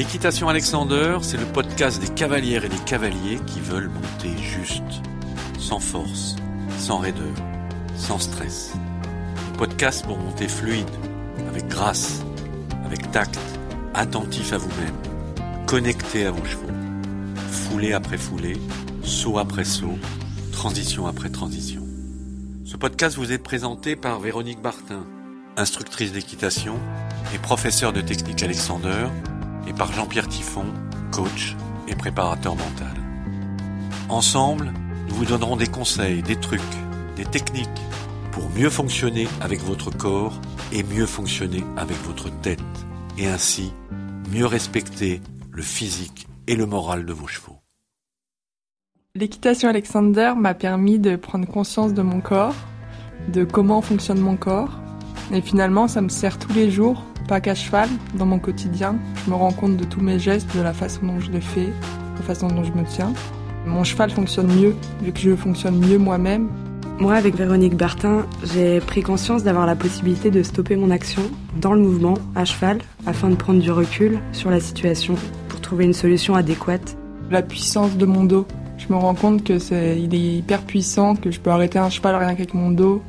L'équitation Alexander, c'est le podcast des cavalières et des cavaliers qui veulent monter juste, sans force, sans raideur, sans stress. Podcast pour monter fluide, avec grâce, avec tact, attentif à vous-même, connecté à vos chevaux, foulée après foulée, saut après saut, transition après transition. Ce podcast vous est présenté par Véronique Bartin, instructrice d'équitation et professeure de technique Alexander, et par Jean-Pierre Tiffon, coach et préparateur mental. Ensemble, nous vous donnerons des conseils, des trucs, des techniques pour mieux fonctionner avec votre corps et mieux fonctionner avec votre tête, et ainsi mieux respecter le physique et le moral de vos chevaux. L'équitation Alexander m'a permis de prendre conscience de mon corps, de comment fonctionne mon corps, et finalement ça me sert tous les jours, pas qu'à cheval, dans mon quotidien. Je me rends compte de tous mes gestes, de la façon dont je les fais, de la façon dont je me tiens. Mon cheval fonctionne mieux, vu que je fonctionne mieux moi-même. Moi, avec Véronique Bertin, j'ai pris conscience d'avoir la possibilité de stopper mon action dans le mouvement, à cheval, afin de prendre du recul sur la situation pour trouver une solution adéquate. La puissance de mon dos. Je me rends compte que c'est, il est hyper puissant, que je peux arrêter un cheval rien qu'avec mon dos.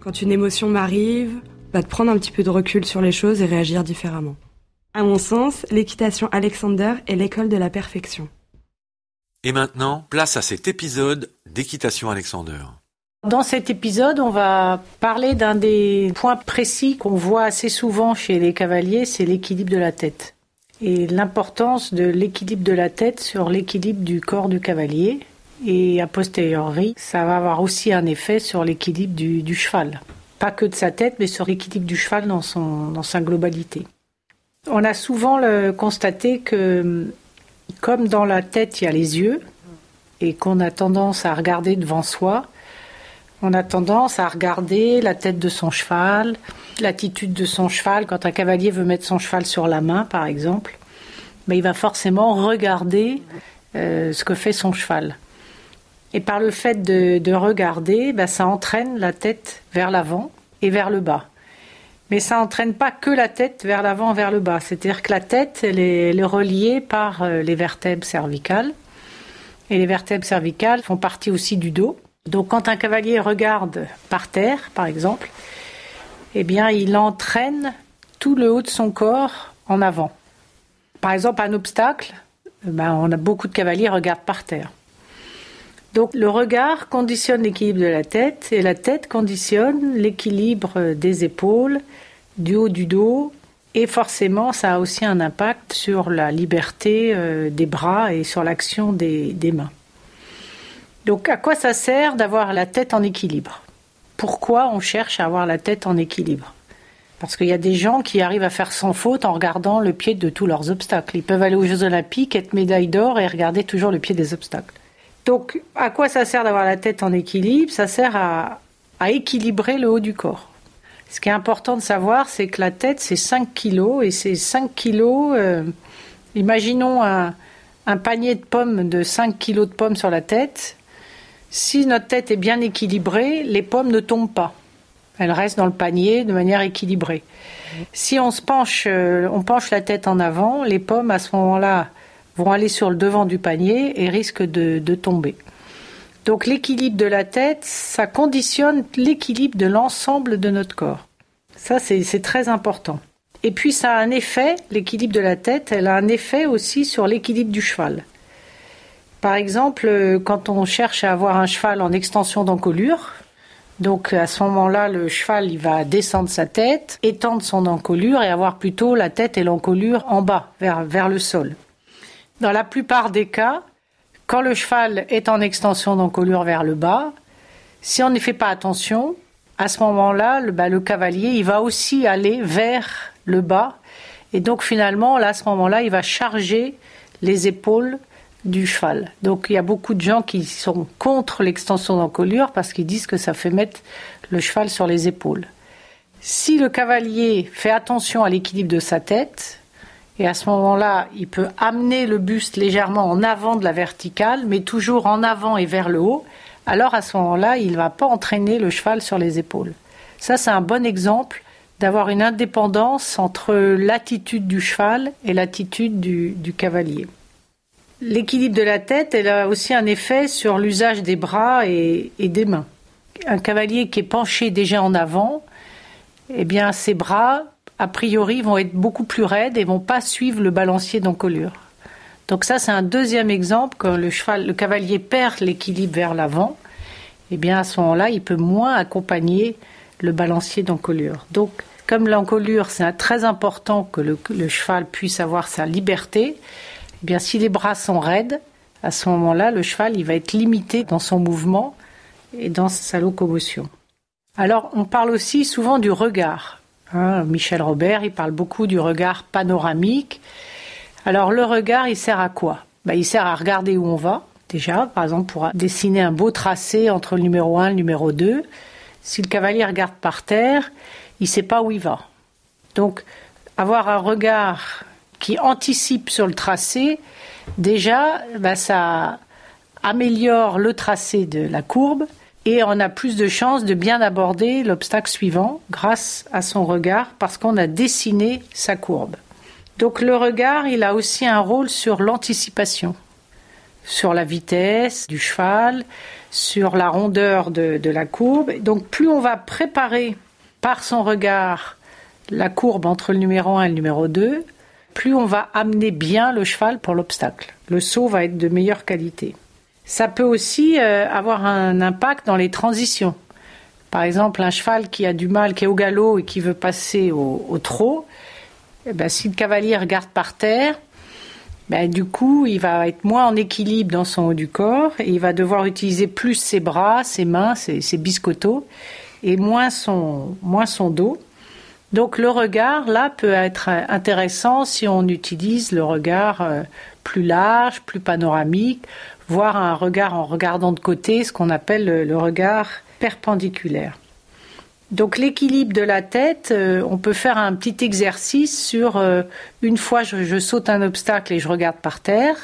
Quand une émotion m'arrive, bah, de prendre un petit peu de recul sur les choses et réagir différemment. À mon sens, l'équitation Alexander est l'école de la perfection. Et maintenant, place à cet épisode d'équitation Alexander. Dans cet épisode, on va parler d'un des points précis qu'on voit assez souvent chez les cavaliers, c'est l'équilibre de la tête. Et l'importance de l'équilibre de la tête sur l'équilibre du corps du cavalier. Et a posteriori, ça va avoir aussi un effet sur l'équilibre du, du cheval. Pas que de sa tête, mais sur l'équilibre du cheval dans, son, dans sa globalité. On a souvent constaté que, comme dans la tête, il y a les yeux, et qu'on a tendance à regarder devant soi, on a tendance à regarder la tête de son cheval, l'attitude de son cheval. Quand un cavalier veut mettre son cheval sur la main, par exemple, mais il va forcément regarder euh, ce que fait son cheval. Et par le fait de, de regarder, bah, ça entraîne la tête vers l'avant et vers le bas. Mais ça entraîne pas que la tête vers l'avant, vers le bas. C'est-à-dire que la tête, elle est, reliée par euh, les vertèbres cervicales. Et les vertèbres cervicales font partie aussi du dos. Donc quand un cavalier regarde par terre, par exemple, eh bien il entraîne tout le haut de son corps en avant. Par exemple, un obstacle, ben, on a beaucoup de cavaliers regardent par terre. Donc le regard conditionne l'équilibre de la tête et la tête conditionne l'équilibre des épaules, du haut du dos et forcément ça a aussi un impact sur la liberté euh, des bras et sur l'action des mains. Donc à quoi ça sert d'avoir la tête en équilibre? Pourquoi on cherche à avoir la tête en équilibre? Parce qu'il y a des gens qui arrivent à faire sans faute en regardant le pied de tous leurs obstacles. Ils peuvent aller aux Jeux Olympiques, être médaille d'or et regarder toujours le pied des obstacles. Donc à quoi ça sert d'avoir la tête en équilibre? Ça sert à, équilibrer le haut du corps. Ce qui est important de savoir, c'est que la tête, c'est 5 kilos et ces 5 kilos, euh, imaginons un, un panier de pommes de 5 kilos de pommes sur la tête si notre tête est bien équilibrée, les pommes ne tombent pas. Elles restent dans le panier de manière équilibrée. Si on se penche, euh, on penche la tête en avant, les pommes à ce moment-là vont aller sur le devant du panier et risquent de, tomber. Donc l'équilibre de la tête, ça conditionne l'équilibre de l'ensemble de notre corps. Ça, c'est très important. Et puis ça a un effet, l'équilibre de la tête, elle a un effet aussi sur l'équilibre du cheval. Par exemple, euh, quand on cherche à avoir un cheval en extension d'encolure, donc à ce moment-là, le cheval il va descendre sa tête, étendre son encolure et avoir plutôt la tête et l'encolure en bas, vers le sol. Dans la plupart des cas, quand le cheval est en extension d'encolure vers le bas, si on n'y fait pas attention, à ce moment-là, le, bah, le cavalier il va aussi aller vers le bas et donc finalement, là, à ce moment-là, il va charger les épaules du cheval. Donc il y a beaucoup de gens qui sont contre l'extension d'encolure parce qu'ils disent que ça fait mettre le cheval sur les épaules. Si le cavalier fait attention à l'équilibre de sa tête, et à ce moment-là, il peut amener le buste légèrement en avant de la verticale, mais toujours en avant et vers le haut, alors à ce moment-là, il ne va pas entraîner le cheval sur les épaules. Ça, c'est un bon exemple d'avoir une indépendance entre l'attitude du cheval et l'attitude du, cavalier. L'équilibre de la tête, elle a aussi un effet sur l'usage des bras et, et, des mains. Un cavalier qui est penché déjà en avant, eh bien, ses bras, a priori, vont être beaucoup plus raides et vont pas suivre le balancier d'encolure. Donc ça, c'est un deuxième exemple quand le cheval, le cavalier perd l'équilibre vers l'avant. Eh bien, à ce moment-là, il peut moins accompagner le balancier d'encolure. Donc, comme l'encolure, c'est très important que le, cheval puisse avoir sa liberté, eh bien, si les bras sont raides, à ce moment-là, le cheval, il va être limité dans son mouvement et dans sa locomotion. Alors, on parle aussi souvent du regard. Hein, Michel Robert, il parle beaucoup du regard panoramique. Alors, le regard, il sert à quoi? Ben, Il sert à regarder où on va, déjà, par exemple, pour dessiner un beau tracé entre le numéro 1 et le numéro 2. Si le cavalier regarde par terre, il ne sait pas où il va. Donc, avoir un regard qui anticipe sur le tracé, déjà, ben, ça améliore le tracé de la courbe et on a plus de chances de bien aborder l'obstacle suivant grâce à son regard parce qu'on a dessiné sa courbe. Donc le regard, il a aussi un rôle sur l'anticipation, sur la vitesse du cheval, sur la rondeur de, la courbe. Donc plus on va préparer par son regard la courbe entre le numéro 1 et le numéro 2, plus on va amener bien le cheval pour l'obstacle. Le saut va être de meilleure qualité. Ça peut aussi euh, avoir un impact dans les transitions. Par exemple, un cheval qui a du mal, qui est au galop et qui veut passer au, trot, eh ben, si le cavalier regarde par terre, ben, du coup, il va être moins en équilibre dans son haut du corps et il va devoir utiliser plus ses bras, ses mains, ses, ses biscottos et moins son, moins son dos. Donc le regard, là, peut être intéressant si on utilise le regard euh, plus large, plus panoramique, voire un regard en regardant de côté, ce qu'on appelle le, regard perpendiculaire. Donc l'équilibre de la tête, euh, on peut faire un petit exercice sur euh, une fois je, saute un obstacle et je regarde par terre,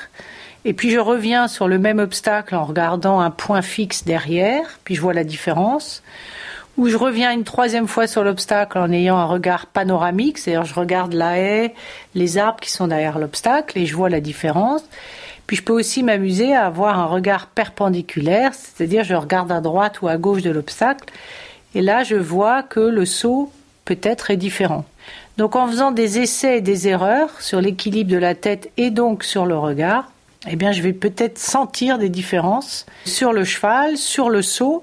et puis je reviens sur le même obstacle en regardant un point fixe derrière, puis je vois la différence. Ou je reviens une troisième fois sur l'obstacle en ayant un regard panoramique, c'est-à-dire je regarde la haie, les arbres qui sont derrière l'obstacle et je vois la différence. Puis je peux aussi m'amuser à avoir un regard perpendiculaire, c'est-à-dire je regarde à droite ou à gauche de l'obstacle, et là je vois que le saut peut-être est différent. Donc en faisant des essais et des erreurs sur l'équilibre de la tête et donc sur le regard, eh bien je vais peut-être sentir des différences sur le cheval, sur le saut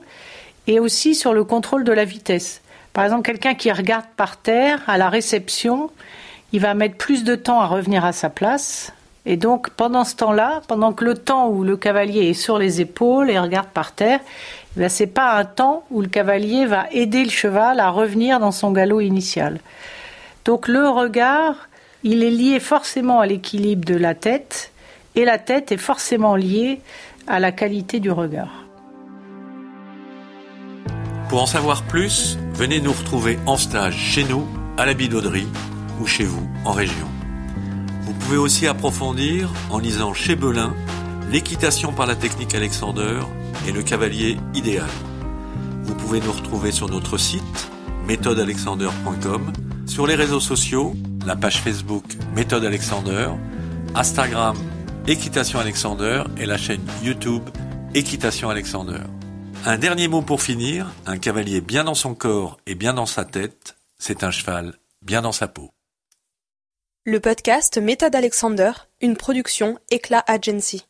et aussi sur le contrôle de la vitesse. Par exemple, quelqu'un qui regarde par terre à la réception, il va mettre plus de temps à revenir à sa place et donc, pendant ce temps-là, pendant que le temps où le cavalier est sur les épaules et regarde par terre, eh ce n'est pas un temps où le cavalier va aider le cheval à revenir dans son galop initial. Donc, le regard, il est lié forcément à l'équilibre de la tête, et la tête est forcément liée à la qualité du regard. Pour en savoir plus, venez nous retrouver en stage chez nous, à la Bidauderie, ou chez vous, en région. Pouvez aussi approfondir en lisant chez Belin l'équitation par la technique Alexander et le cavalier idéal. Vous pouvez nous retrouver sur notre site méthodealexander.com, sur les réseaux sociaux, la page Facebook Méthode Alexander, Instagram Équitation Alexander et la chaîne YouTube Équitation Alexander. Un dernier mot pour finir, un cavalier bien dans son corps et bien dans sa tête, c'est un cheval bien dans sa peau. Le podcast Méthode Alexander, une production Éclat Agency.